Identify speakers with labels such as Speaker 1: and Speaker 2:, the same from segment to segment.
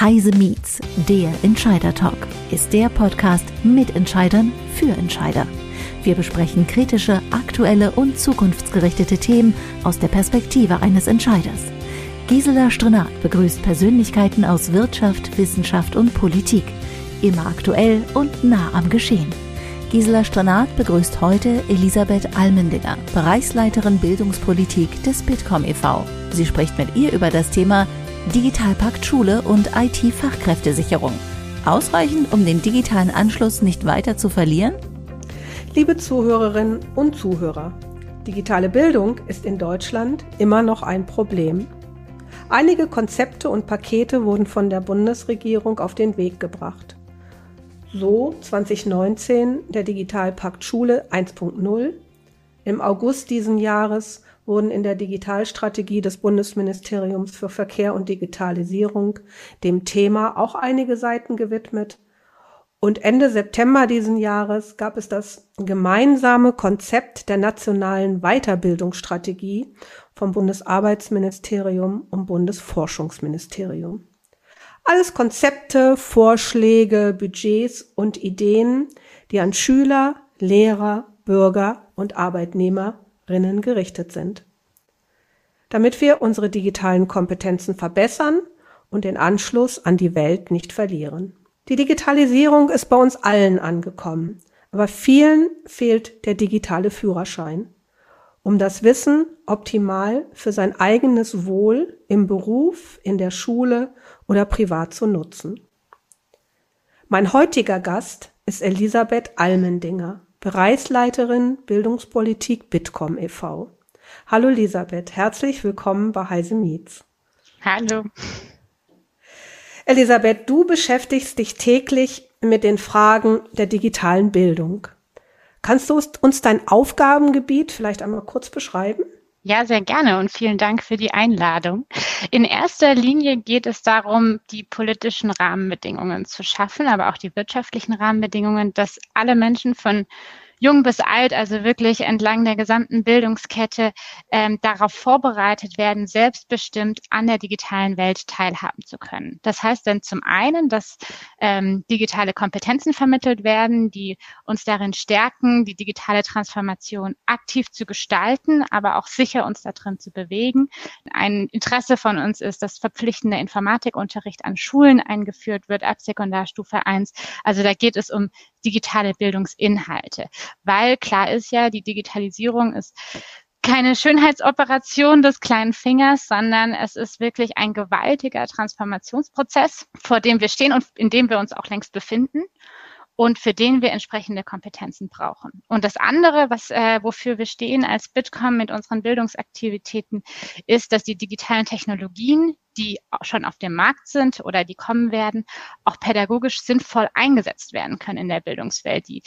Speaker 1: Heise Meets, der Entscheider Talk, ist der Podcast mit Entscheidern für Entscheider. Wir besprechen kritische, aktuelle und zukunftsgerichtete Themen aus der Perspektive eines Entscheiders. Gisela Strenat begrüßt Persönlichkeiten aus Wirtschaft, Wissenschaft und Politik. Immer aktuell und nah am Geschehen. Gisela Strenat begrüßt heute Elisabeth Almendinger, Bereichsleiterin Bildungspolitik des Bitkom e.V. Sie spricht mit ihr über das Thema Digitalpakt Schule und IT-Fachkräftesicherung. Ausreichend, um den digitalen Anschluss nicht weiter zu verlieren?
Speaker 2: Liebe Zuhörerinnen und Zuhörer, digitale Bildung ist in Deutschland immer noch ein Problem. Einige Konzepte und Pakete wurden von der Bundesregierung auf den Weg gebracht. So 2019 der Digitalpakt Schule 1.0. Im August diesen Jahres wurden in der Digitalstrategie des Bundesministeriums für Verkehr und Digitalisierung dem Thema auch einige Seiten gewidmet. Und Ende September diesen Jahres gab es das gemeinsame Konzept der nationalen Weiterbildungsstrategie vom Bundesarbeitsministerium und Bundesforschungsministerium. Alles Konzepte, Vorschläge, Budgets und Ideen, die an Schüler, Lehrer, Bürger und Arbeitnehmerinnen gerichtet sind. Damit wir unsere digitalen Kompetenzen verbessern und den Anschluss an die Welt nicht verlieren. Die Digitalisierung ist bei uns allen angekommen, aber vielen fehlt der digitale Führerschein um das Wissen optimal für sein eigenes Wohl im Beruf, in der Schule oder privat zu nutzen. Mein heutiger Gast ist Elisabeth Almendinger, Bereichsleiterin Bildungspolitik Bitkom e.V. Hallo Elisabeth, herzlich willkommen bei Heise Meets.
Speaker 3: Hallo.
Speaker 2: Elisabeth, du beschäftigst dich täglich mit den Fragen der digitalen Bildung. Kannst du uns dein Aufgabengebiet vielleicht einmal kurz beschreiben?
Speaker 3: Ja, sehr gerne und vielen Dank für die Einladung. In erster Linie geht es darum, die politischen Rahmenbedingungen zu schaffen, aber auch die wirtschaftlichen Rahmenbedingungen, dass alle Menschen von jung bis alt, also wirklich entlang der gesamten Bildungskette ähm, darauf vorbereitet werden, selbstbestimmt an der digitalen Welt teilhaben zu können. Das heißt dann zum einen, dass ähm, digitale Kompetenzen vermittelt werden, die uns darin stärken, die digitale Transformation aktiv zu gestalten, aber auch sicher uns da drin zu bewegen. Ein Interesse von uns ist, dass verpflichtender Informatikunterricht an Schulen eingeführt wird ab Sekundarstufe 1. Also da geht es um digitale Bildungsinhalte. Weil klar ist ja, die Digitalisierung ist keine Schönheitsoperation des kleinen Fingers, sondern es ist wirklich ein gewaltiger Transformationsprozess, vor dem wir stehen und in dem wir uns auch längst befinden und für den wir entsprechende Kompetenzen brauchen. Und das andere, was, äh, wofür wir stehen als Bitkom mit unseren Bildungsaktivitäten, ist, dass die digitalen Technologien, die schon auf dem Markt sind oder die kommen werden, auch pädagogisch sinnvoll eingesetzt werden können in der Bildungswelt. Die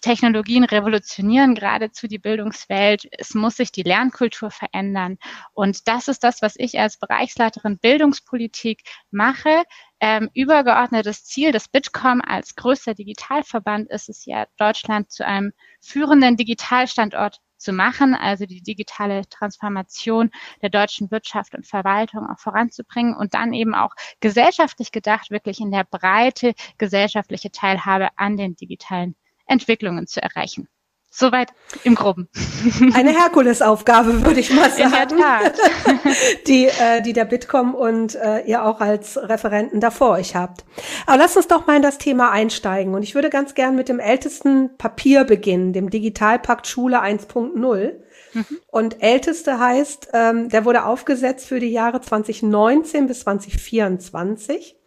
Speaker 3: Technologien revolutionieren geradezu die Bildungswelt. Es muss sich die Lernkultur verändern. Und das ist das, was ich als Bereichsleiterin Bildungspolitik mache. Ähm, übergeordnetes Ziel des Bitkom als größter Digitalverband ist es ja, Deutschland zu einem führenden Digitalstandort zu machen, also die digitale Transformation der deutschen Wirtschaft und Verwaltung auch voranzubringen und dann eben auch gesellschaftlich gedacht, wirklich in der Breite gesellschaftliche Teilhabe an den digitalen Entwicklungen zu erreichen. Soweit im Groben.
Speaker 2: Eine Herkulesaufgabe, würde ich mal sagen.
Speaker 3: In der Tat.
Speaker 2: die, äh, die der Bitkom und äh, ihr auch als Referenten davor euch habt. Aber lasst uns doch mal in das Thema einsteigen. Und ich würde ganz gern mit dem ältesten Papier beginnen, dem Digitalpakt Schule 1.0. Mhm. Und älteste heißt, ähm, der wurde aufgesetzt für die Jahre 2019 bis 2024.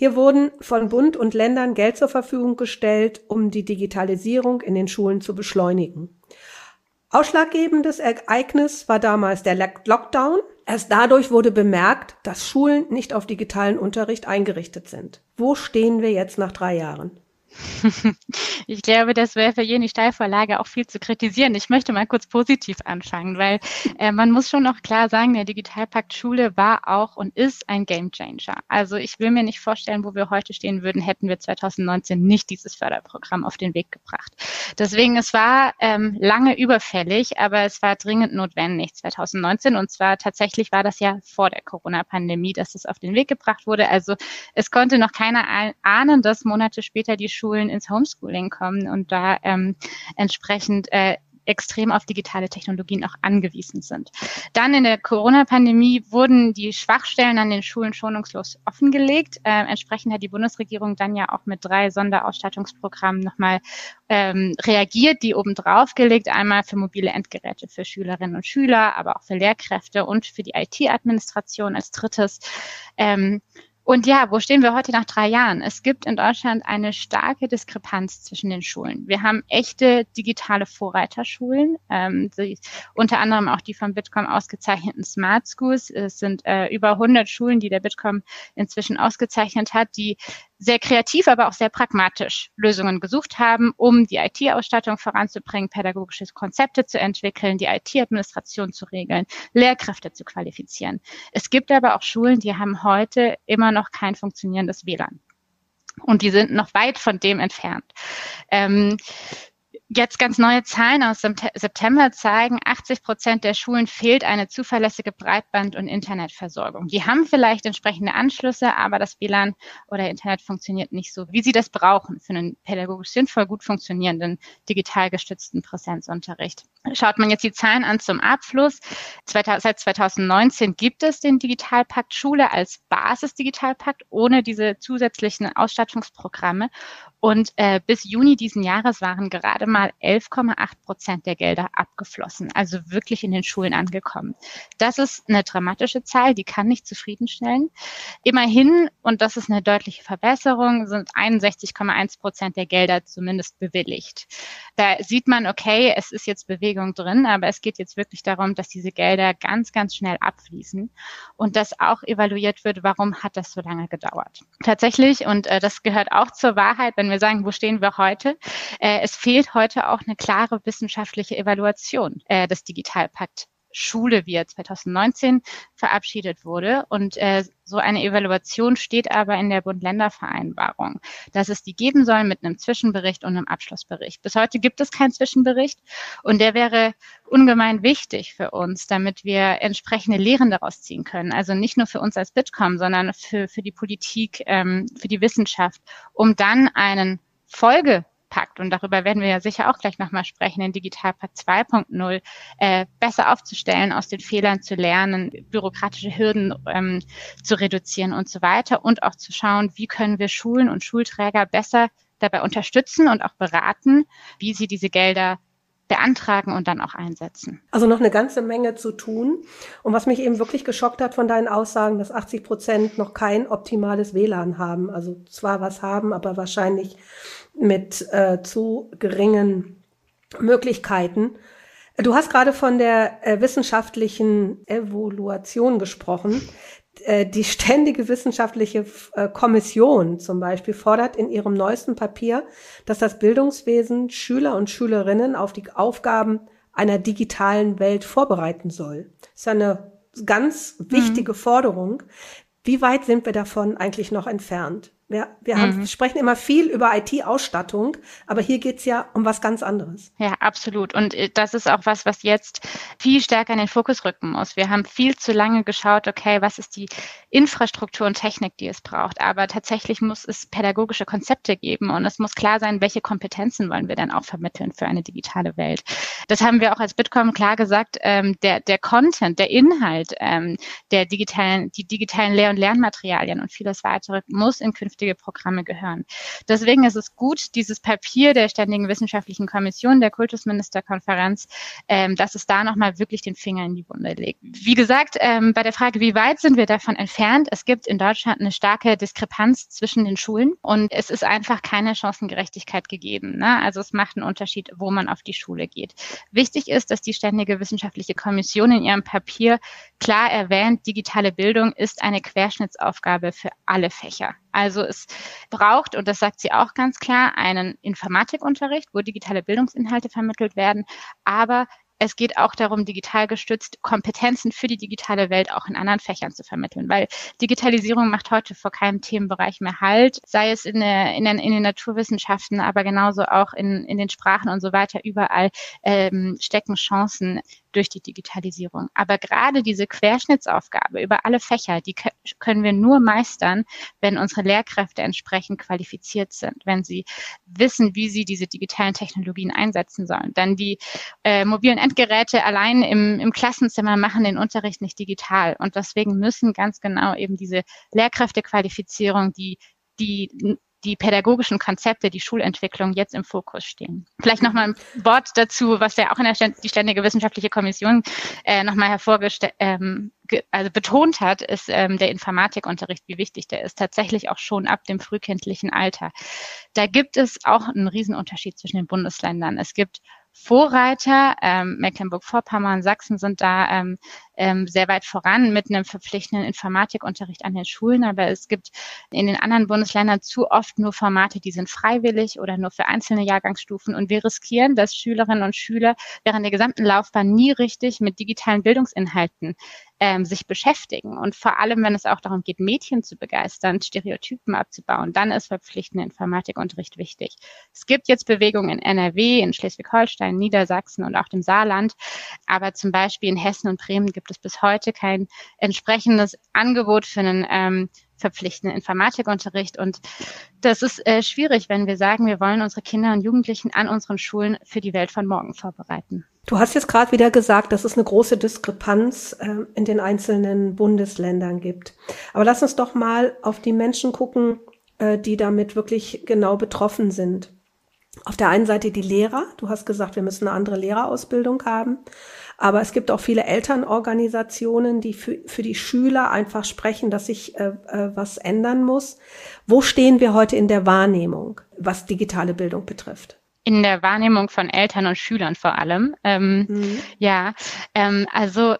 Speaker 2: Hier wurden von Bund und Ländern Geld zur Verfügung gestellt, um die Digitalisierung in den Schulen zu beschleunigen. Ausschlaggebendes Ereignis war damals der Lockdown. Erst dadurch wurde bemerkt, dass Schulen nicht auf digitalen Unterricht eingerichtet sind. Wo stehen wir jetzt nach drei Jahren?
Speaker 3: Ich glaube, das wäre für jene Steilvorlage auch viel zu kritisieren. Ich möchte mal kurz positiv anfangen, weil äh, man muss schon noch klar sagen, der Digitalpakt Schule war auch und ist ein Gamechanger. Also ich will mir nicht vorstellen, wo wir heute stehen würden, hätten wir 2019 nicht dieses Förderprogramm auf den Weg gebracht. Deswegen, es war ähm, lange überfällig, aber es war dringend notwendig 2019 und zwar tatsächlich war das ja vor der Corona-Pandemie, dass es auf den Weg gebracht wurde. Also es konnte noch keiner ahnen, dass Monate später die Schulen ins Homeschooling kommen und da ähm, entsprechend äh, extrem auf digitale Technologien auch angewiesen sind. Dann in der Corona-Pandemie wurden die Schwachstellen an den Schulen schonungslos offengelegt. Äh, entsprechend hat die Bundesregierung dann ja auch mit drei Sonderausstattungsprogrammen nochmal ähm, reagiert, die obendrauf gelegt, einmal für mobile Endgeräte für Schülerinnen und Schüler, aber auch für Lehrkräfte und für die IT-Administration als drittes. Ähm, und ja, wo stehen wir heute nach drei Jahren? Es gibt in Deutschland eine starke Diskrepanz zwischen den Schulen. Wir haben echte digitale Vorreiterschulen, ähm, die, unter anderem auch die vom Bitkom ausgezeichneten Smart Schools. Es sind äh, über 100 Schulen, die der Bitkom inzwischen ausgezeichnet hat, die sehr kreativ, aber auch sehr pragmatisch Lösungen gesucht haben, um die IT-Ausstattung voranzubringen, pädagogische Konzepte zu entwickeln, die IT-Administration zu regeln, Lehrkräfte zu qualifizieren. Es gibt aber auch Schulen, die haben heute immer noch kein funktionierendes WLAN. Und die sind noch weit von dem entfernt. Ähm, Jetzt ganz neue Zahlen aus September zeigen, 80 Prozent der Schulen fehlt eine zuverlässige Breitband- und Internetversorgung. Die haben vielleicht entsprechende Anschlüsse, aber das WLAN oder Internet funktioniert nicht so, wie sie das brauchen für einen pädagogisch sinnvoll gut funktionierenden, digital gestützten Präsenzunterricht. Schaut man jetzt die Zahlen an zum Abschluss, seit 2019 gibt es den Digitalpakt Schule als Basis-Digitalpakt ohne diese zusätzlichen Ausstattungsprogramme. Und äh, bis Juni diesen Jahres waren gerade mal 11,8 Prozent der Gelder abgeflossen, also wirklich in den Schulen angekommen. Das ist eine dramatische Zahl, die kann nicht zufriedenstellen. Immerhin, und das ist eine deutliche Verbesserung, sind 61,1 Prozent der Gelder zumindest bewilligt. Da sieht man, okay, es ist jetzt Bewegung drin, aber es geht jetzt wirklich darum, dass diese Gelder ganz, ganz schnell abfließen und dass auch evaluiert wird, warum hat das so lange gedauert. Tatsächlich, und äh, das gehört auch zur Wahrheit, wenn wir sagen, wo stehen wir heute? Äh, es fehlt heute auch eine klare wissenschaftliche Evaluation äh, des Digitalpakt Schule, wie er 2019 verabschiedet wurde. Und äh, so eine Evaluation steht aber in der Bund-Länder-Vereinbarung, dass es die geben soll mit einem Zwischenbericht und einem Abschlussbericht. Bis heute gibt es keinen Zwischenbericht und der wäre ungemein wichtig für uns, damit wir entsprechende Lehren daraus ziehen können. Also nicht nur für uns als Bitkom, sondern für, für die Politik, ähm, für die Wissenschaft, um dann einen Folge Pakt, und darüber werden wir ja sicher auch gleich nochmal sprechen, den Digitalpakt 2.0 äh, besser aufzustellen, aus den Fehlern zu lernen, bürokratische Hürden ähm, zu reduzieren und so weiter. Und auch zu schauen, wie können wir Schulen und Schulträger besser dabei unterstützen und auch beraten, wie sie diese Gelder beantragen und dann auch einsetzen.
Speaker 2: Also noch eine ganze Menge zu tun. Und was mich eben wirklich geschockt hat von deinen Aussagen, dass 80 Prozent noch kein optimales WLAN haben. Also zwar was haben, aber wahrscheinlich mit äh, zu geringen Möglichkeiten. Du hast gerade von der äh, wissenschaftlichen Evaluation gesprochen. Äh, die ständige wissenschaftliche äh, Kommission zum Beispiel fordert in ihrem neuesten Papier, dass das Bildungswesen Schüler und Schülerinnen auf die Aufgaben einer digitalen Welt vorbereiten soll. Das ist eine ganz wichtige mhm. Forderung. Wie weit sind wir davon eigentlich noch entfernt? Wir, wir mhm. haben, sprechen immer viel über IT-Ausstattung, aber hier geht's ja um was ganz anderes.
Speaker 3: Ja, absolut. Und äh, das ist auch was, was jetzt viel stärker in den Fokus rücken muss. Wir haben viel zu lange geschaut, okay, was ist die Infrastruktur und Technik, die es braucht. Aber tatsächlich muss es pädagogische Konzepte geben und es muss klar sein, welche Kompetenzen wollen wir dann auch vermitteln für eine digitale Welt. Das haben wir auch als Bitkom klar gesagt. Ähm, der, der Content, der Inhalt, ähm, der digitalen, die digitalen Lehr- und Lernmaterialien und vieles weitere muss in Künftigen vernünftige Programme gehören. Deswegen ist es gut, dieses Papier der Ständigen Wissenschaftlichen Kommission der Kultusministerkonferenz, ähm, dass es da nochmal wirklich den Finger in die Wunde legt. Wie gesagt, ähm, bei der Frage, wie weit sind wir davon entfernt? Es gibt in Deutschland eine starke Diskrepanz zwischen den Schulen und es ist einfach keine Chancengerechtigkeit gegeben. Ne? Also es macht einen Unterschied, wo man auf die Schule geht. Wichtig ist, dass die Ständige Wissenschaftliche Kommission in ihrem Papier klar erwähnt, digitale Bildung ist eine Querschnittsaufgabe für alle Fächer Also es braucht, und das sagt sie auch ganz klar, einen Informatikunterricht, wo digitale Bildungsinhalte vermittelt werden, aber es geht auch darum, digital gestützt Kompetenzen für die digitale Welt auch in anderen Fächern zu vermitteln, weil Digitalisierung macht heute vor keinem Themenbereich mehr Halt, sei es in, der, in, den, in den Naturwissenschaften, aber genauso auch in, in den Sprachen und so weiter. Überall ähm, stecken Chancen durch die Digitalisierung. Aber gerade diese Querschnittsaufgabe über alle Fächer, die können wir nur meistern, wenn unsere Lehrkräfte entsprechend qualifiziert sind, wenn sie wissen, wie sie diese digitalen Technologien einsetzen sollen. Dann die äh, mobilen Endgeräte allein im, im Klassenzimmer machen den Unterricht nicht digital. Und deswegen müssen ganz genau eben diese Lehrkräftequalifizierung, die die die pädagogischen Konzepte, die Schulentwicklung jetzt im Fokus stehen. Vielleicht nochmal ein Wort dazu, was ja auch in der Ständ die Ständige Wissenschaftliche Kommission äh, nochmal hervorgestellt, ähm, also betont hat, ist ähm, der Informatikunterricht, wie wichtig der ist, tatsächlich auch schon ab dem frühkindlichen Alter. Da gibt es auch einen Riesenunterschied zwischen den Bundesländern. Es gibt Vorreiter. Ähm, Mecklenburg-Vorpommern, Sachsen sind da ähm, ähm, sehr weit voran mit einem verpflichtenden Informatikunterricht an den Schulen. Aber es gibt in den anderen Bundesländern zu oft nur Formate, die sind freiwillig oder nur für einzelne Jahrgangsstufen. Und wir riskieren, dass Schülerinnen und Schüler während der gesamten Laufbahn nie richtig mit digitalen Bildungsinhalten ähm, sich beschäftigen. Und vor allem, wenn es auch darum geht, Mädchen zu begeistern, Stereotypen abzubauen, dann ist verpflichtender Informatikunterricht wichtig. Es gibt jetzt Bewegungen in NRW, in Schleswig-Holstein, Niedersachsen und auch dem Saarland. Aber zum Beispiel in Hessen und Bremen gibt es bis heute kein entsprechendes Angebot für einen ähm, verpflichtenden Informatikunterricht. Und das ist äh, schwierig, wenn wir sagen, wir wollen unsere Kinder und Jugendlichen an unseren Schulen für die Welt von morgen vorbereiten.
Speaker 2: Du hast jetzt gerade wieder gesagt, dass es eine große Diskrepanz äh, in den einzelnen Bundesländern gibt. Aber lass uns doch mal auf die Menschen gucken, äh, die damit wirklich genau betroffen sind. Auf der einen Seite die Lehrer. Du hast gesagt, wir müssen eine andere Lehrerausbildung haben. Aber es gibt auch viele Elternorganisationen, die für, für die Schüler einfach sprechen, dass sich äh, äh, was ändern muss. Wo stehen wir heute in der Wahrnehmung, was digitale Bildung betrifft?
Speaker 3: in der Wahrnehmung von Eltern und Schülern vor allem. Ähm, mhm. Ja, ähm, also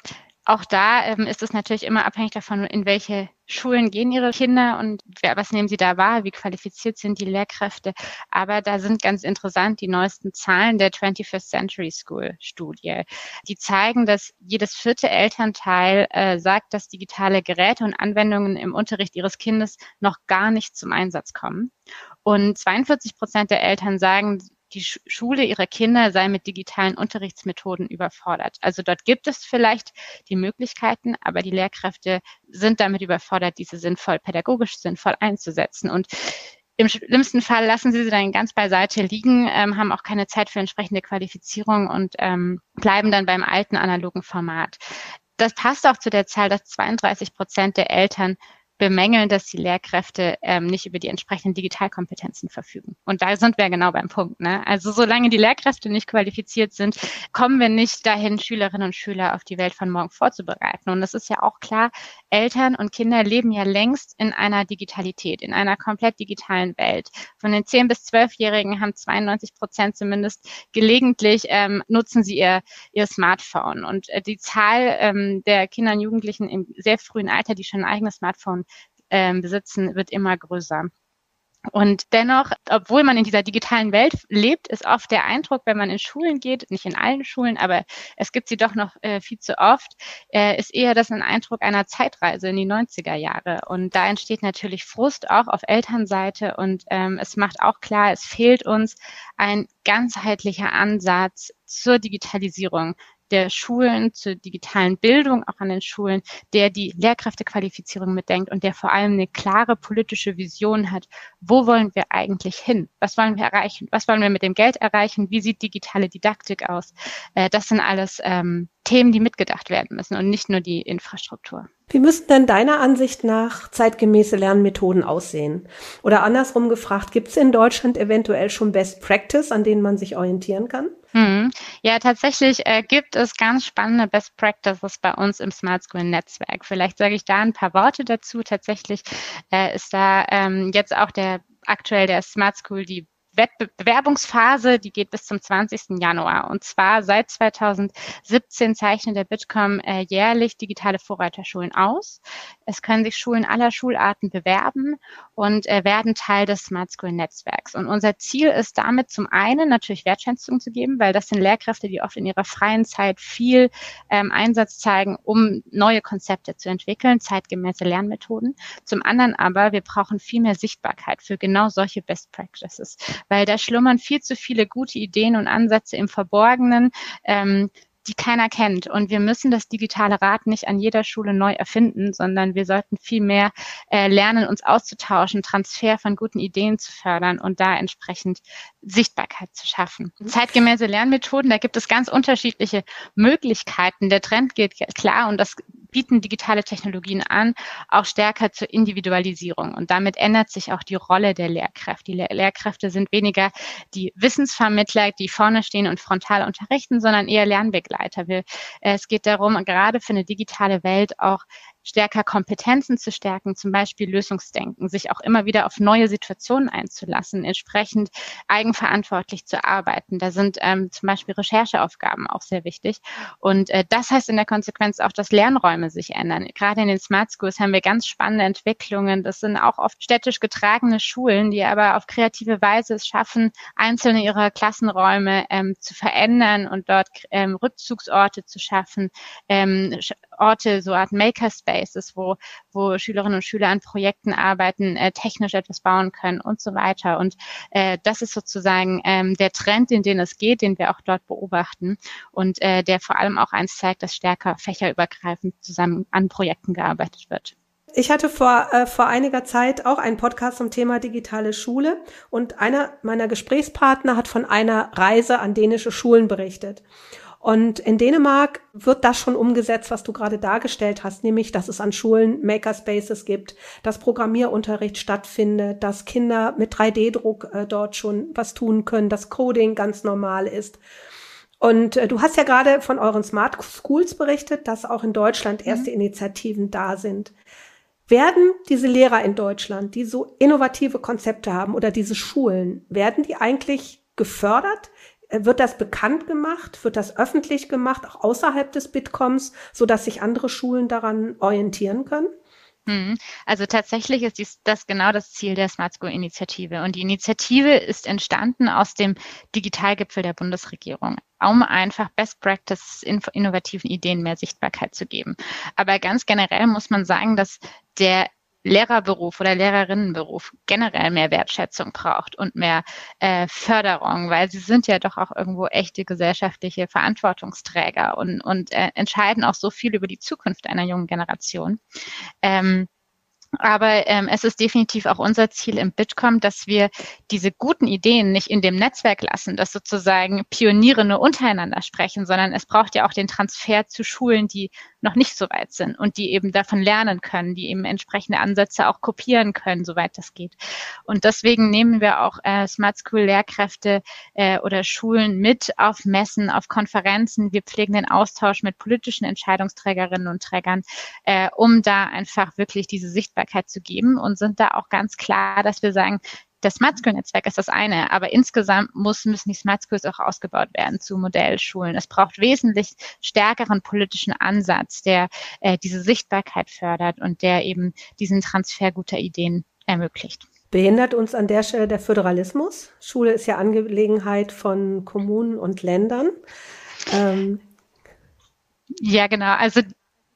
Speaker 3: auch da ähm, ist es natürlich immer abhängig davon, in welche Schulen gehen ihre Kinder und wer, was nehmen sie da wahr, wie qualifiziert sind die Lehrkräfte. Aber da sind ganz interessant die neuesten Zahlen der 21st Century School Studie. Die zeigen, dass jedes vierte Elternteil äh, sagt, dass digitale Geräte und Anwendungen im Unterricht ihres Kindes noch gar nicht zum Einsatz kommen. Und 42 Prozent der Eltern sagen, die Schule ihrer Kinder sei mit digitalen Unterrichtsmethoden überfordert. Also dort gibt es vielleicht die Möglichkeiten, aber die Lehrkräfte sind damit überfordert, diese sinnvoll, pädagogisch sinnvoll einzusetzen. Und im schlimmsten Fall lassen sie sie dann ganz beiseite liegen, ähm, haben auch keine Zeit für entsprechende Qualifizierung und ähm, bleiben dann beim alten analogen Format. Das passt auch zu der Zahl, dass 32 Prozent der Eltern bemängeln, dass die Lehrkräfte ähm, nicht über die entsprechenden Digitalkompetenzen verfügen. Und da sind wir genau beim Punkt. Ne? Also solange die Lehrkräfte nicht qualifiziert sind, kommen wir nicht dahin, Schülerinnen und Schüler auf die Welt von morgen vorzubereiten. Und das ist ja auch klar, Eltern und Kinder leben ja längst in einer Digitalität, in einer komplett digitalen Welt. Von den 10- bis 12-Jährigen haben 92 Prozent zumindest gelegentlich ähm, nutzen sie ihr, ihr Smartphone. Und äh, die Zahl ähm, der Kinder und Jugendlichen im sehr frühen Alter, die schon ein eigenes Smartphone ähm, besitzen, wird immer größer. Und dennoch, obwohl man in dieser digitalen Welt lebt, ist oft der Eindruck, wenn man in Schulen geht, nicht in allen Schulen, aber es gibt sie doch noch äh, viel zu oft, äh, ist eher das ein Eindruck einer Zeitreise in die 90er Jahre. Und da entsteht natürlich Frust auch auf Elternseite und ähm, es macht auch klar, es fehlt uns ein ganzheitlicher Ansatz zur Digitalisierung der Schulen zur digitalen Bildung, auch an den Schulen, der die Lehrkräftequalifizierung mitdenkt und der vor allem eine klare politische Vision hat. Wo wollen wir eigentlich hin? Was wollen wir erreichen? Was wollen wir mit dem Geld erreichen? Wie sieht digitale Didaktik aus? Äh, das sind alles ähm, Themen, die mitgedacht werden müssen und nicht nur die Infrastruktur.
Speaker 2: Wie müssten denn deiner Ansicht nach zeitgemäße Lernmethoden aussehen? Oder andersrum gefragt, gibt es in Deutschland eventuell schon Best Practice, an denen man sich orientieren kann?
Speaker 3: Hm. Ja, tatsächlich äh, gibt es ganz spannende Best Practices bei uns im Smart School Netzwerk. Vielleicht sage ich da ein paar Worte dazu. Tatsächlich äh, ist da ähm, jetzt auch der aktuell der Smart School die Bewerbungsphase, die geht bis zum 20. Januar. Und zwar seit 2017 zeichnet der Bitkom äh, jährlich digitale Vorreiterschulen aus. Es können sich Schulen aller Schularten bewerben und äh, werden Teil des Smart School Netzwerks. Und unser Ziel ist damit zum einen natürlich Wertschätzung zu geben, weil das sind Lehrkräfte, die oft in ihrer freien Zeit viel ähm, Einsatz zeigen, um neue Konzepte zu entwickeln, zeitgemäße Lernmethoden. Zum anderen aber, wir brauchen viel mehr Sichtbarkeit für genau solche Best Practices weil da schlummern viel zu viele gute Ideen und Ansätze im Verborgenen. Ähm, die keiner kennt. Und wir müssen das digitale Rad nicht an jeder Schule neu erfinden, sondern wir sollten viel mehr äh, lernen, uns auszutauschen, Transfer von guten Ideen zu fördern und da entsprechend Sichtbarkeit zu schaffen. Mhm. Zeitgemäße Lernmethoden, da gibt es ganz unterschiedliche Möglichkeiten. Der Trend geht klar und das bieten digitale Technologien an, auch stärker zur Individualisierung. Und damit ändert sich auch die Rolle der Lehrkräfte. Die Lehr Lehrkräfte sind weniger die Wissensvermittler, die vorne stehen und frontal unterrichten, sondern eher Lernbegleiter. Wir, äh, es geht darum, gerade für eine digitale Welt auch stärker Kompetenzen zu stärken, zum Beispiel Lösungsdenken, sich auch immer wieder auf neue Situationen einzulassen, entsprechend eigenverantwortlich zu arbeiten. Da sind ähm, zum Beispiel Rechercheaufgaben auch sehr wichtig. Und äh, das heißt in der Konsequenz auch, dass Lernräume sich ändern. Gerade in den Smart Schools haben wir ganz spannende Entwicklungen. Das sind auch oft städtisch getragene Schulen, die aber auf kreative Weise es schaffen, einzelne ihrer Klassenräume ähm, zu verändern und dort ähm, Rückzugsorte zu schaffen, ähm, Orte, so Art Makerspaces, wo, wo Schülerinnen und Schüler an Projekten arbeiten, äh, technisch etwas bauen können und so weiter. Und äh, das ist sozusagen ähm, der Trend, in den es geht, den wir auch dort beobachten und äh, der vor allem auch eins zeigt, dass stärker fächerübergreifend zusammen an Projekten gearbeitet wird.
Speaker 2: Ich hatte vor, äh, vor einiger Zeit auch einen Podcast zum Thema digitale Schule und einer meiner Gesprächspartner hat von einer Reise an dänische Schulen berichtet. Und in Dänemark wird das schon umgesetzt, was du gerade dargestellt hast, nämlich, dass es an Schulen Makerspaces gibt, dass Programmierunterricht stattfindet, dass Kinder mit 3D-Druck äh, dort schon was tun können, dass Coding ganz normal ist. Und äh, du hast ja gerade von euren Smart Schools berichtet, dass auch in Deutschland erste mhm. Initiativen da sind. Werden diese Lehrer in Deutschland, die so innovative Konzepte haben oder diese Schulen, werden die eigentlich gefördert? Wird das bekannt gemacht? Wird das öffentlich gemacht, auch außerhalb des Bitcoms, so dass sich andere Schulen daran orientieren können?
Speaker 3: Mhm. Also tatsächlich ist dies, das genau das Ziel der Smart School Initiative. Und die Initiative ist entstanden aus dem Digitalgipfel der Bundesregierung, um einfach Best Practice innovativen Ideen mehr Sichtbarkeit zu geben. Aber ganz generell muss man sagen, dass der Lehrerberuf oder Lehrerinnenberuf generell mehr Wertschätzung braucht und mehr äh, Förderung, weil sie sind ja doch auch irgendwo echte gesellschaftliche Verantwortungsträger und, und äh, entscheiden auch so viel über die Zukunft einer jungen Generation. Ähm, aber ähm, es ist definitiv auch unser Ziel im Bitkom, dass wir diese guten Ideen nicht in dem Netzwerk lassen, dass sozusagen Pioniere nur untereinander sprechen, sondern es braucht ja auch den Transfer zu Schulen, die noch nicht so weit sind und die eben davon lernen können, die eben entsprechende Ansätze auch kopieren können, soweit das geht. Und deswegen nehmen wir auch äh, Smart School Lehrkräfte äh, oder Schulen mit auf Messen, auf Konferenzen. Wir pflegen den Austausch mit politischen Entscheidungsträgerinnen und Trägern, äh, um da einfach wirklich diese Sichtbarkeit zu geben und sind da auch ganz klar, dass wir sagen, das Smart School Netzwerk ist das eine, aber insgesamt muss, müssen die Smart Schools auch ausgebaut werden zu Modellschulen. Es braucht wesentlich stärkeren politischen Ansatz, der äh, diese Sichtbarkeit fördert und der eben diesen Transfer guter Ideen ermöglicht.
Speaker 2: Behindert uns an der Stelle der Föderalismus? Schule ist ja Angelegenheit von Kommunen und Ländern. Ähm
Speaker 3: ja, genau. Also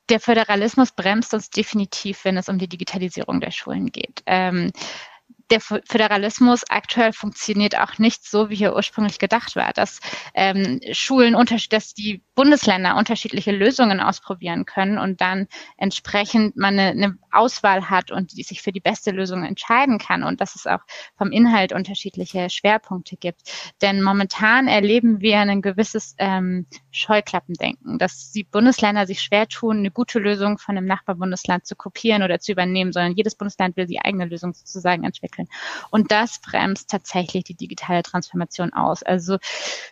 Speaker 3: der Föderalismus bremst uns definitiv, wenn es um die Digitalisierung der Schulen geht. Ähm, der Föderalismus aktuell funktioniert auch nicht so, wie hier ursprünglich gedacht war, dass ähm, Schulen, dass die Bundesländer unterschiedliche Lösungen ausprobieren können und dann entsprechend man eine, eine Auswahl hat und die sich für die beste Lösung entscheiden kann und dass es auch vom Inhalt unterschiedliche Schwerpunkte gibt. Denn momentan erleben wir ein gewisses ähm, Scheuklappendenken, dass die Bundesländer sich schwer tun, eine gute Lösung von einem Nachbarbundesland zu kopieren oder zu übernehmen, sondern jedes Bundesland will die eigene Lösung sozusagen entwickeln. Und das bremst tatsächlich die digitale Transformation aus. Also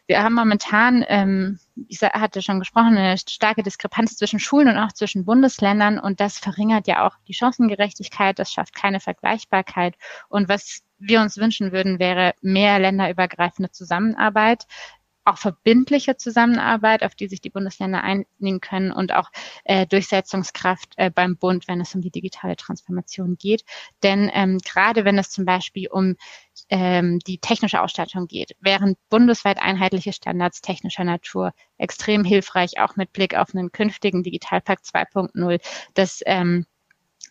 Speaker 3: wir haben momentan ähm, ich hatte schon gesprochen, eine starke Diskrepanz zwischen Schulen und auch zwischen Bundesländern. Und das verringert ja auch die Chancengerechtigkeit, das schafft keine Vergleichbarkeit. Und was wir uns wünschen würden, wäre mehr länderübergreifende Zusammenarbeit auch verbindliche Zusammenarbeit, auf die sich die Bundesländer einigen können und auch äh, Durchsetzungskraft äh, beim Bund, wenn es um die digitale Transformation geht. Denn ähm, gerade wenn es zum Beispiel um ähm, die technische Ausstattung geht, wären bundesweit einheitliche Standards technischer Natur extrem hilfreich, auch mit Blick auf einen künftigen Digitalpakt 2.0, dass ähm,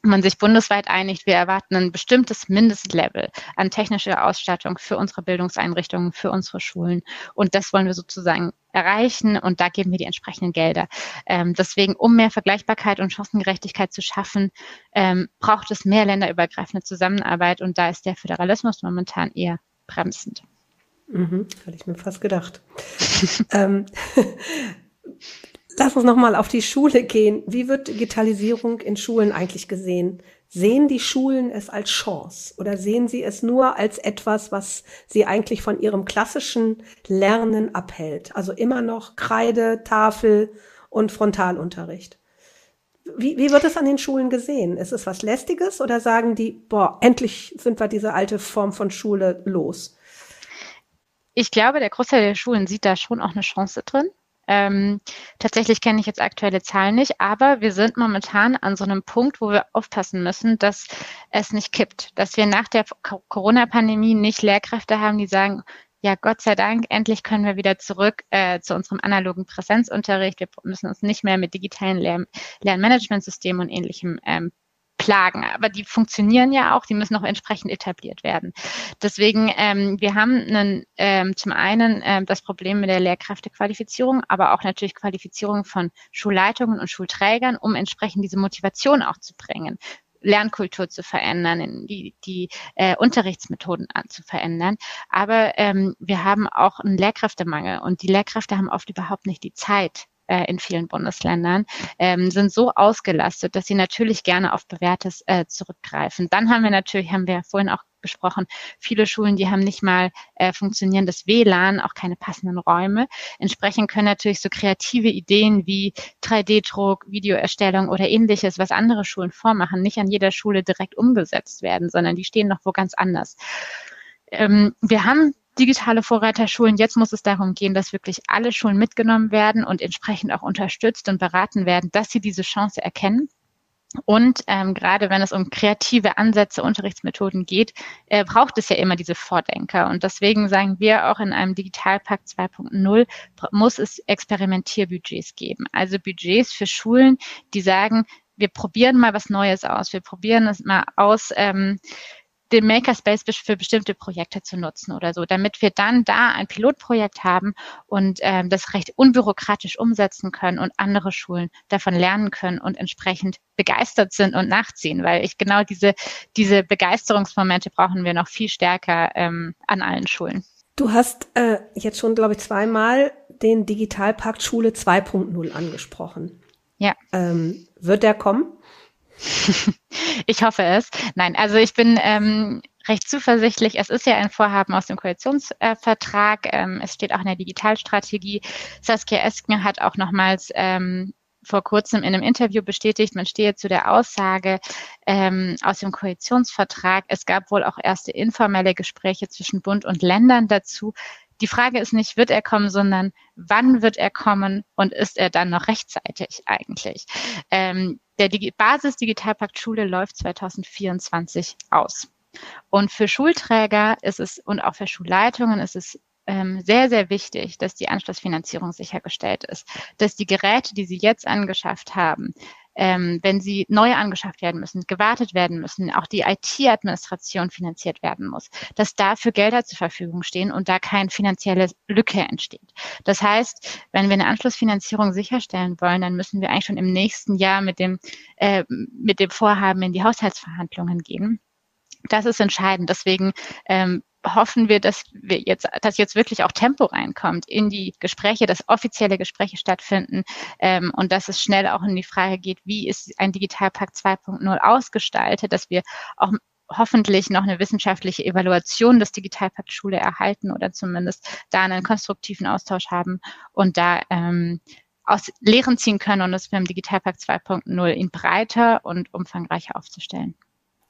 Speaker 3: man sich bundesweit einigt, wir erwarten ein bestimmtes Mindestlevel an technischer Ausstattung für unsere Bildungseinrichtungen, für unsere Schulen. Und das wollen wir sozusagen erreichen und da geben wir die entsprechenden Gelder. Ähm, deswegen, um mehr Vergleichbarkeit und Chancengerechtigkeit zu schaffen, ähm, braucht es mehr länderübergreifende Zusammenarbeit und da ist der Föderalismus momentan eher bremsend.
Speaker 2: Mhm, hatte ich mir fast gedacht. ähm, Lass uns nochmal auf die Schule gehen. Wie wird Digitalisierung in Schulen eigentlich gesehen? Sehen die Schulen es als Chance oder sehen sie es nur als etwas, was sie eigentlich von ihrem klassischen Lernen abhält? Also immer noch Kreide, Tafel und Frontalunterricht. Wie, wie wird es an den Schulen gesehen? Ist es was Lästiges oder sagen die, boah, endlich sind wir diese alte Form von Schule los?
Speaker 3: Ich glaube, der Großteil der Schulen sieht da schon auch eine Chance drin. Ähm, tatsächlich kenne ich jetzt aktuelle Zahlen nicht, aber wir sind momentan an so einem Punkt, wo wir aufpassen müssen, dass es nicht kippt, dass wir nach der Corona-Pandemie nicht Lehrkräfte haben, die sagen, ja, Gott sei Dank, endlich können wir wieder zurück äh, zu unserem analogen Präsenzunterricht. Wir müssen uns nicht mehr mit digitalen Lern Lernmanagementsystemen und ähnlichem ähm, plagen. Aber die funktionieren ja auch, die müssen auch entsprechend etabliert werden. Deswegen, ähm, wir haben einen, ähm, zum einen ähm, das Problem mit der Lehrkräftequalifizierung, aber auch natürlich Qualifizierung von Schulleitungen und Schulträgern, um entsprechend diese Motivation auch zu bringen. Lernkultur zu verändern, die, die äh, Unterrichtsmethoden zu verändern. Aber ähm, wir haben auch einen Lehrkräftemangel und die Lehrkräfte haben oft überhaupt nicht die Zeit, äh, in vielen Bundesländern, ähm, sind so ausgelastet, dass sie natürlich gerne auf Bewährtes äh, zurückgreifen. Dann haben wir natürlich, haben wir vorhin auch besprochen, viele Schulen, die haben nicht mal äh, funktionierendes WLAN, auch keine passenden Räume. Entsprechend können natürlich so kreative Ideen wie 3D-Druck, Videoerstellung oder ähnliches, was andere Schulen vormachen, nicht an jeder Schule direkt umgesetzt werden, sondern die stehen noch wo ganz anders. Ähm, wir haben digitale Vorreiterschulen. Jetzt muss es darum gehen, dass wirklich alle Schulen mitgenommen werden und entsprechend auch unterstützt und beraten werden, dass sie diese Chance erkennen. Und ähm, gerade wenn es um kreative Ansätze, Unterrichtsmethoden geht, äh, braucht es ja immer diese Vordenker. Und deswegen sagen wir auch in einem Digitalpakt 2.0 muss es Experimentierbudgets geben. Also Budgets für Schulen, die sagen, wir probieren mal was Neues aus. Wir probieren es mal aus. Ähm, den Makerspace für bestimmte Projekte zu nutzen oder so, damit wir dann da ein Pilotprojekt haben und ähm, das recht unbürokratisch umsetzen können und andere Schulen davon lernen können und entsprechend begeistert sind und nachziehen, weil ich genau diese, diese Begeisterungsmomente brauchen wir noch viel stärker ähm, an allen Schulen.
Speaker 2: Du hast äh, jetzt schon, glaube ich, zweimal den Digitalpakt Schule 2.0 angesprochen.
Speaker 3: Ja.
Speaker 2: Ähm, wird der kommen?
Speaker 3: ich hoffe es. Nein, also ich bin ähm, recht zuversichtlich. Es ist ja ein Vorhaben aus dem Koalitionsvertrag. Ähm, es steht auch in der Digitalstrategie. Saskia Esken hat auch nochmals ähm, vor kurzem in einem Interview bestätigt, man stehe zu der Aussage ähm, aus dem Koalitionsvertrag. Es gab wohl auch erste informelle Gespräche zwischen Bund und Ländern dazu. Die Frage ist nicht, wird er kommen, sondern wann wird er kommen und ist er dann noch rechtzeitig eigentlich? Ähm, der Digi Basis Digitalpakt Schule läuft 2024 aus. Und für Schulträger ist es und auch für Schulleitungen ist es ähm, sehr, sehr wichtig, dass die Anschlussfinanzierung sichergestellt ist, dass die Geräte, die sie jetzt angeschafft haben, ähm, wenn sie neu angeschafft werden müssen, gewartet werden müssen, auch die IT-Administration finanziert werden muss, dass dafür Gelder zur Verfügung stehen und da keine finanzielle Lücke entsteht. Das heißt, wenn wir eine Anschlussfinanzierung sicherstellen wollen, dann müssen wir eigentlich schon im nächsten Jahr mit dem, äh, mit dem Vorhaben in die Haushaltsverhandlungen gehen. Das ist entscheidend. Deswegen ähm, hoffen wir, dass wir jetzt, dass jetzt wirklich auch Tempo reinkommt in die Gespräche, dass offizielle Gespräche stattfinden ähm, und dass es schnell auch in die Frage geht, wie ist ein Digitalpakt 2.0 ausgestaltet, dass wir auch hoffentlich noch eine wissenschaftliche Evaluation des Digitalpakt Schule erhalten oder zumindest da einen konstruktiven Austausch haben und da ähm, aus Lehren ziehen können und es beim Digitalpakt 2.0 ihn breiter und umfangreicher aufzustellen.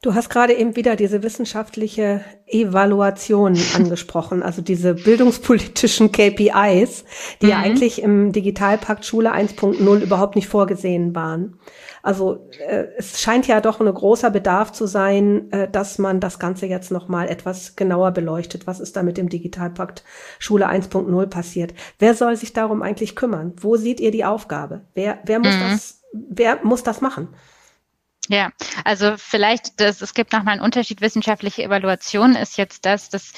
Speaker 2: Du hast gerade eben wieder diese wissenschaftliche Evaluation angesprochen, also diese bildungspolitischen KPIs, die mhm. ja eigentlich im Digitalpakt Schule 1.0 überhaupt nicht vorgesehen waren. Also äh, es scheint ja doch ein großer Bedarf zu sein, äh, dass man das Ganze jetzt noch mal etwas genauer beleuchtet. Was ist da mit dem Digitalpakt Schule 1.0 passiert? Wer soll sich darum eigentlich kümmern? Wo seht ihr die Aufgabe? Wer, wer muss mhm. das, wer muss das machen?
Speaker 3: Ja, also vielleicht, das, es gibt nochmal einen Unterschied. Wissenschaftliche Evaluation ist jetzt das, dass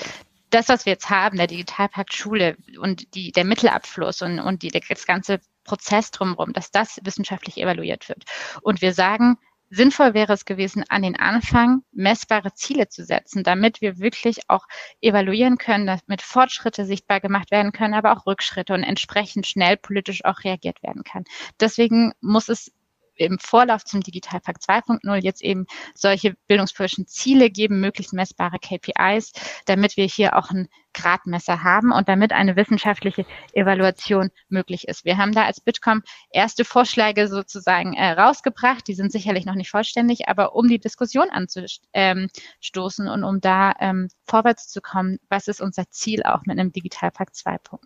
Speaker 3: das, was wir jetzt haben, der Digitalpakt Schule und die, der Mittelabfluss und, und die, das ganze Prozess drumherum, dass das wissenschaftlich evaluiert wird. Und wir sagen, sinnvoll wäre es gewesen, an den Anfang messbare Ziele zu setzen, damit wir wirklich auch evaluieren können, damit Fortschritte sichtbar gemacht werden können, aber auch Rückschritte und entsprechend schnell politisch auch reagiert werden kann. Deswegen muss es im Vorlauf zum Digitalpakt 2.0 jetzt eben solche bildungspolitischen Ziele geben, möglichst messbare KPIs, damit wir hier auch ein Gradmesser haben und damit eine wissenschaftliche Evaluation möglich ist. Wir haben da als Bitkom erste Vorschläge sozusagen äh, rausgebracht. Die sind sicherlich noch nicht vollständig, aber um die Diskussion anzustoßen ähm, und um da ähm, vorwärts zu kommen, was ist unser Ziel auch mit einem Digitalpakt 2.0?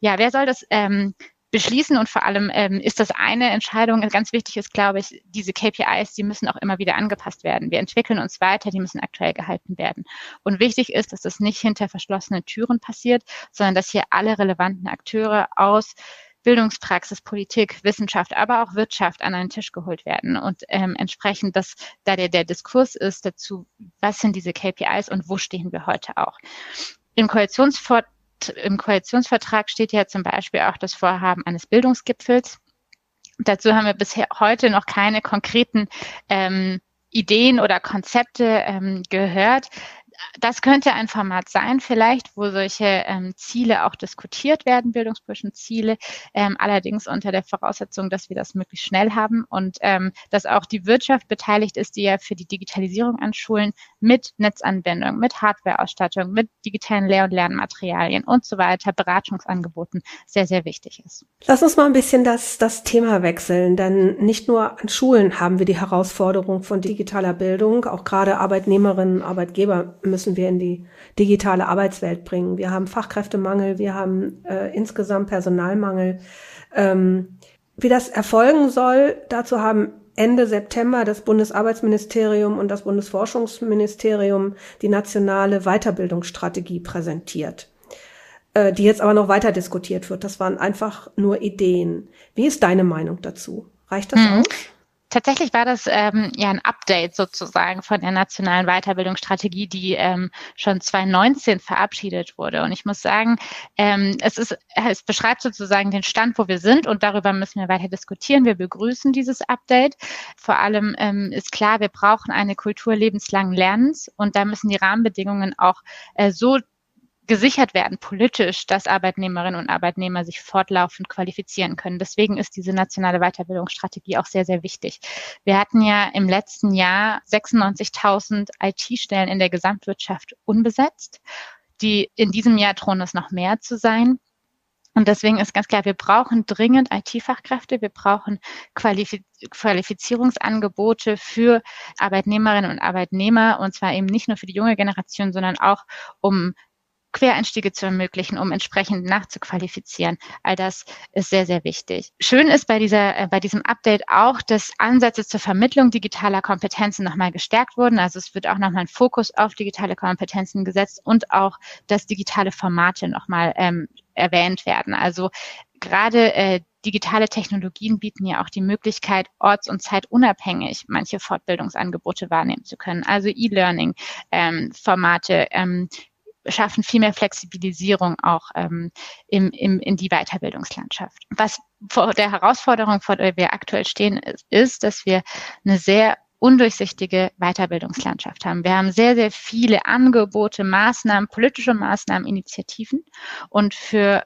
Speaker 3: Ja, wer soll das ähm, beschließen und vor allem ähm, ist das eine Entscheidung, ganz wichtig ist, glaube ich, diese KPIs, die müssen auch immer wieder angepasst werden. Wir entwickeln uns weiter, die müssen aktuell gehalten werden. Und wichtig ist, dass das nicht hinter verschlossenen Türen passiert, sondern dass hier alle relevanten Akteure aus Bildungspraxis, Politik, Wissenschaft, aber auch Wirtschaft an einen Tisch geholt werden und ähm, entsprechend, dass da der, der Diskurs ist dazu, was sind diese KPIs und wo stehen wir heute auch. Im Koalitionsvor im Koalitionsvertrag steht ja zum Beispiel auch das Vorhaben eines Bildungsgipfels. Dazu haben wir bisher heute noch keine konkreten ähm, Ideen oder Konzepte ähm, gehört das könnte ein Format sein, vielleicht, wo solche ähm, Ziele auch diskutiert werden, bildungspolitischen Ziele, ähm, allerdings unter der Voraussetzung, dass wir das möglichst schnell haben und ähm, dass auch die Wirtschaft beteiligt ist, die ja für die Digitalisierung an Schulen mit Netzanbindung, mit Hardwareausstattung, mit digitalen Lehr- und Lernmaterialien und so weiter, Beratungsangeboten sehr, sehr wichtig ist.
Speaker 2: Lass uns mal ein bisschen das, das Thema wechseln, denn nicht nur an Schulen haben wir die Herausforderung von digitaler Bildung, auch gerade Arbeitnehmerinnen, Arbeitgeber müssen wir in die digitale Arbeitswelt bringen. Wir haben Fachkräftemangel, wir haben äh, insgesamt Personalmangel. Ähm, wie das erfolgen soll, dazu haben Ende September das Bundesarbeitsministerium und das Bundesforschungsministerium die nationale Weiterbildungsstrategie präsentiert, äh, die jetzt aber noch weiter diskutiert wird. Das waren einfach nur Ideen. Wie ist deine Meinung dazu? Reicht das hm. aus?
Speaker 3: Tatsächlich war das ähm, ja ein Update sozusagen von der nationalen Weiterbildungsstrategie, die ähm, schon 2019 verabschiedet wurde. Und ich muss sagen, ähm, es ist, es beschreibt sozusagen den Stand, wo wir sind und darüber müssen wir weiter diskutieren. Wir begrüßen dieses Update. Vor allem ähm, ist klar, wir brauchen eine Kultur lebenslangen Lernens und da müssen die Rahmenbedingungen auch äh, so gesichert werden politisch, dass Arbeitnehmerinnen und Arbeitnehmer sich fortlaufend qualifizieren können. Deswegen ist diese nationale Weiterbildungsstrategie auch sehr, sehr wichtig. Wir hatten ja im letzten Jahr 96.000 IT-Stellen in der Gesamtwirtschaft unbesetzt. Die in diesem Jahr drohen es noch mehr zu sein. Und deswegen ist ganz klar, wir brauchen dringend IT-Fachkräfte, wir brauchen Qualifiz Qualifizierungsangebote für Arbeitnehmerinnen und Arbeitnehmer, und zwar eben nicht nur für die junge Generation, sondern auch um Quereinstiege zu ermöglichen, um entsprechend nachzuqualifizieren. All das ist sehr, sehr wichtig. Schön ist bei dieser, äh, bei diesem Update auch, dass Ansätze zur Vermittlung digitaler Kompetenzen nochmal gestärkt wurden. Also es wird auch nochmal ein Fokus auf digitale Kompetenzen gesetzt und auch, dass digitale Formate nochmal ähm, erwähnt werden. Also gerade äh, digitale Technologien bieten ja auch die Möglichkeit, orts- und zeitunabhängig manche Fortbildungsangebote wahrnehmen zu können. Also E-Learning-Formate, ähm, ähm, schaffen viel mehr Flexibilisierung auch ähm, im, im, in die Weiterbildungslandschaft. Was vor der Herausforderung, vor der wir aktuell stehen, ist, ist, dass wir eine sehr undurchsichtige Weiterbildungslandschaft haben. Wir haben sehr, sehr viele Angebote, Maßnahmen, politische Maßnahmen, Initiativen. Und für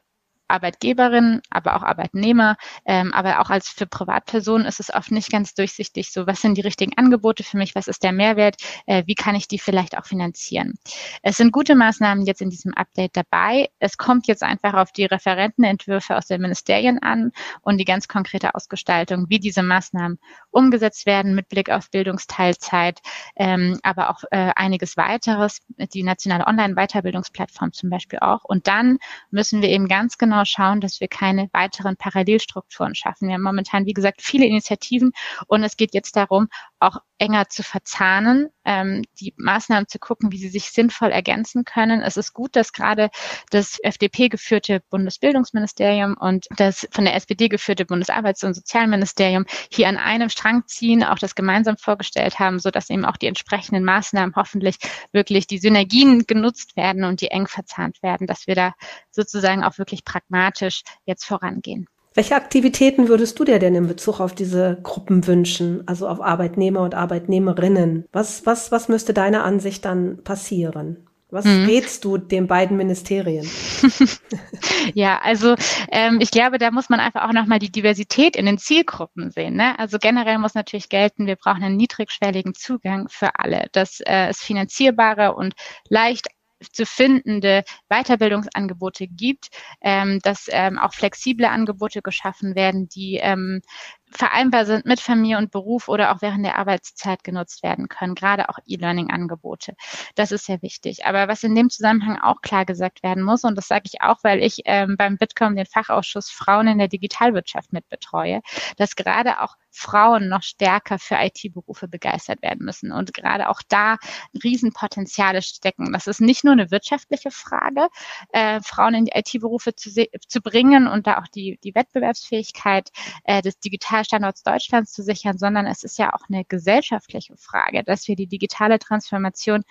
Speaker 3: Arbeitgeberinnen, aber auch Arbeitnehmer, ähm, aber auch als für Privatpersonen ist es oft nicht ganz durchsichtig, so was sind die richtigen Angebote für mich, was ist der Mehrwert, äh, wie kann ich die vielleicht auch finanzieren. Es sind gute Maßnahmen jetzt in diesem Update dabei. Es kommt jetzt einfach auf die Referentenentwürfe aus den Ministerien an und die ganz konkrete Ausgestaltung, wie diese Maßnahmen umgesetzt werden mit Blick auf Bildungsteilzeit, ähm, aber auch äh, einiges weiteres, die nationale Online-Weiterbildungsplattform zum Beispiel auch. Und dann müssen wir eben ganz genau schauen, dass wir keine weiteren Parallelstrukturen schaffen. Wir haben momentan, wie gesagt, viele Initiativen und es geht jetzt darum, auch enger zu verzahnen, ähm, die Maßnahmen zu gucken, wie sie sich sinnvoll ergänzen können. Es ist gut, dass gerade das FDP geführte Bundesbildungsministerium und das von der SPD geführte Bundesarbeits- und Sozialministerium hier an einem Strang ziehen, auch das gemeinsam vorgestellt haben, so dass eben auch die entsprechenden Maßnahmen hoffentlich wirklich die Synergien genutzt werden und die eng verzahnt werden, dass wir da sozusagen auch wirklich pragmatisch jetzt vorangehen.
Speaker 2: Welche Aktivitäten würdest du dir denn in Bezug auf diese Gruppen wünschen, also auf Arbeitnehmer und Arbeitnehmerinnen? Was, was, was müsste deiner Ansicht dann passieren? Was hm. rätst du den beiden Ministerien?
Speaker 3: ja, also ähm, ich glaube, da muss man einfach auch nochmal die Diversität in den Zielgruppen sehen. Ne? Also generell muss natürlich gelten, wir brauchen einen niedrigschwelligen Zugang für alle, dass äh, es finanzierbare und leicht zu findende Weiterbildungsangebote gibt, ähm, dass ähm, auch flexible Angebote geschaffen werden, die ähm, vereinbar sind mit Familie und Beruf oder auch während der Arbeitszeit genutzt werden können, gerade auch E-Learning-Angebote. Das ist sehr wichtig. Aber was in dem Zusammenhang auch klar gesagt werden muss, und das sage ich auch, weil ich ähm, beim Bitkom den Fachausschuss Frauen in der Digitalwirtschaft mitbetreue, dass gerade auch Frauen noch stärker für IT-Berufe begeistert werden müssen und gerade auch da Riesenpotenziale stecken. Das ist nicht nur eine wirtschaftliche Frage, äh, Frauen in die IT-Berufe zu, zu bringen und da auch die, die Wettbewerbsfähigkeit äh, des Digitalstandorts Deutschlands zu sichern, sondern es ist ja auch eine gesellschaftliche Frage, dass wir die digitale Transformation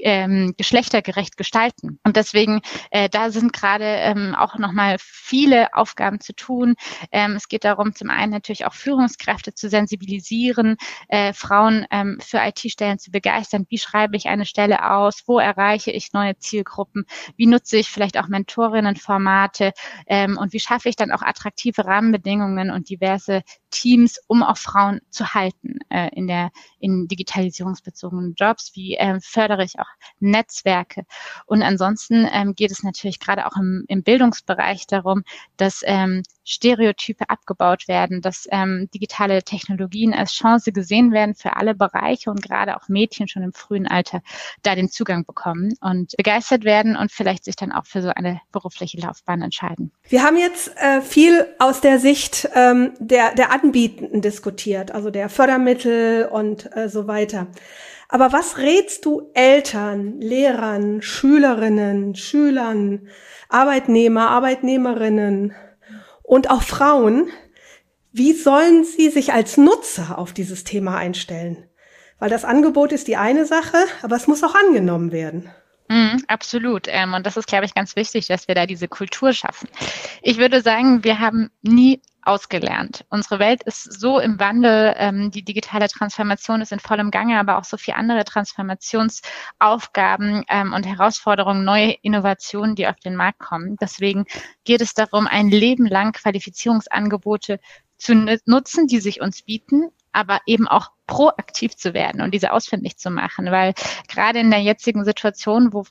Speaker 3: ähm, geschlechtergerecht gestalten. Und deswegen, äh, da sind gerade ähm, auch nochmal viele Aufgaben zu tun. Ähm, es geht darum, zum einen natürlich auch Führungskräfte zu sensibilisieren, äh, Frauen ähm, für IT-Stellen zu begeistern. Wie schreibe ich eine Stelle aus? Wo erreiche ich neue Zielgruppen? Wie nutze ich vielleicht auch Mentorinnenformate? Ähm, und wie schaffe ich dann auch attraktive Rahmenbedingungen und diverse Teams, um auch Frauen zu halten äh, in der in digitalisierungsbezogenen Jobs? Wie äh, fördere ich auch Netzwerke? Und ansonsten ähm, geht es natürlich gerade auch im, im Bildungsbereich darum, dass ähm, Stereotype abgebaut werden, dass ähm, digitale Technologien als Chance gesehen werden für alle Bereiche und gerade auch Mädchen schon im frühen Alter da den Zugang bekommen und begeistert werden und vielleicht sich dann auch für so eine berufliche Laufbahn entscheiden.
Speaker 2: Wir haben jetzt äh, viel aus der Sicht ähm, der, der Anbietenden diskutiert, also der Fördermittel und äh, so weiter. Aber was rätst du Eltern, Lehrern, Schülerinnen, Schülern, Arbeitnehmer, Arbeitnehmerinnen, und auch Frauen, wie sollen sie sich als Nutzer auf dieses Thema einstellen? Weil das Angebot ist die eine Sache, aber es muss auch angenommen werden.
Speaker 3: Mm, absolut. Ähm, und das ist, glaube ich, ganz wichtig, dass wir da diese Kultur schaffen. Ich würde sagen, wir haben nie ausgelernt. Unsere Welt ist so im Wandel, ähm, die digitale Transformation ist in vollem Gange, aber auch so viele andere Transformationsaufgaben ähm, und Herausforderungen, neue Innovationen, die auf den Markt kommen. Deswegen geht es darum, ein Leben lang Qualifizierungsangebote zu nutzen, die sich uns bieten, aber eben auch proaktiv zu werden und diese ausfindig zu machen, weil gerade in der jetzigen Situation, wo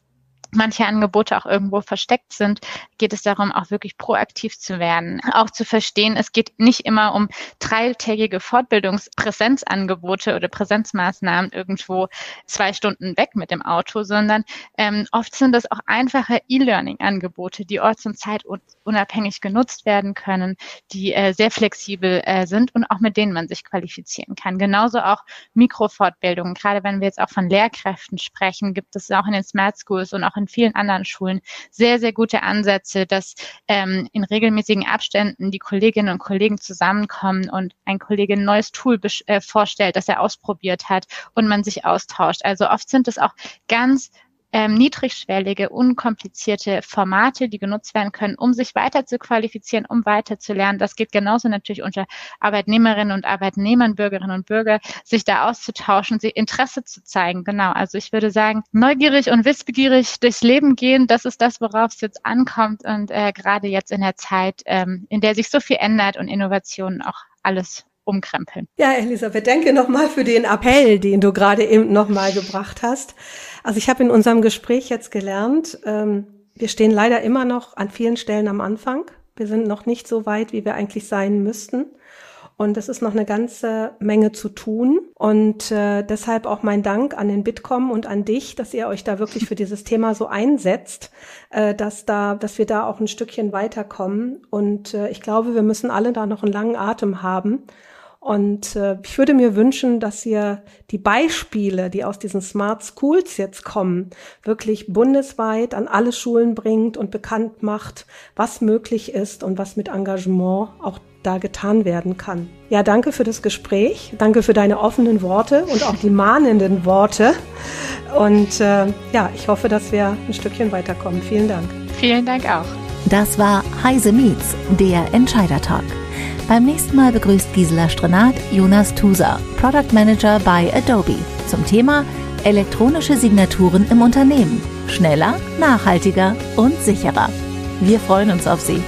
Speaker 3: manche Angebote auch irgendwo versteckt sind, geht es darum, auch wirklich proaktiv zu werden. Auch zu verstehen, es geht nicht immer um dreitägige Fortbildungspräsenzangebote oder Präsenzmaßnahmen irgendwo zwei Stunden weg mit dem Auto, sondern ähm, oft sind es auch einfache E-Learning-Angebote, die orts- und zeitunabhängig genutzt werden können, die äh, sehr flexibel äh, sind und auch mit denen man sich qualifizieren kann. Genauso auch Mikrofortbildungen. Gerade wenn wir jetzt auch von Lehrkräften sprechen, gibt es auch in den Smart Schools und auch in vielen anderen Schulen sehr, sehr gute Ansätze, dass ähm, in regelmäßigen Abständen die Kolleginnen und Kollegen zusammenkommen und ein Kollege ein neues Tool äh, vorstellt, das er ausprobiert hat und man sich austauscht. Also oft sind es auch ganz ähm, niedrigschwellige, unkomplizierte Formate, die genutzt werden können, um sich weiter zu qualifizieren, um weiter zu lernen. Das geht genauso natürlich unter Arbeitnehmerinnen und Arbeitnehmern, Bürgerinnen und Bürger, sich da auszutauschen, sie Interesse zu zeigen. Genau. Also ich würde sagen, neugierig und wissbegierig durchs Leben gehen, das ist das, worauf es jetzt ankommt und äh, gerade jetzt in der Zeit, ähm, in der sich so viel ändert und Innovationen auch alles umkrempeln.
Speaker 2: Ja, Elisabeth, danke nochmal für den Appell, den du gerade eben nochmal gebracht hast. Also ich habe in unserem Gespräch jetzt gelernt, ähm, wir stehen leider immer noch an vielen Stellen am Anfang. Wir sind noch nicht so weit, wie wir eigentlich sein müssten. Und es ist noch eine ganze Menge zu tun. Und äh, deshalb auch mein Dank an den Bitkom und an dich, dass ihr euch da wirklich für dieses Thema so einsetzt, äh, dass da, dass wir da auch ein Stückchen weiterkommen. Und äh, ich glaube, wir müssen alle da noch einen langen Atem haben. Und äh, ich würde mir wünschen, dass ihr die Beispiele, die aus diesen Smart Schools jetzt kommen, wirklich bundesweit an alle Schulen bringt und bekannt macht, was möglich ist und was mit Engagement auch da getan werden kann. Ja, danke für das Gespräch, danke für deine offenen Worte und auch die mahnenden Worte. Und äh, ja, ich hoffe, dass wir ein Stückchen weiterkommen. Vielen Dank.
Speaker 3: Vielen Dank auch.
Speaker 1: Das war Heise Meets, der Entscheider Talk. Beim nächsten Mal begrüßt Gisela Strenat Jonas Tusa, Product Manager bei Adobe, zum Thema elektronische Signaturen im Unternehmen. Schneller, nachhaltiger und sicherer. Wir freuen uns auf Sie.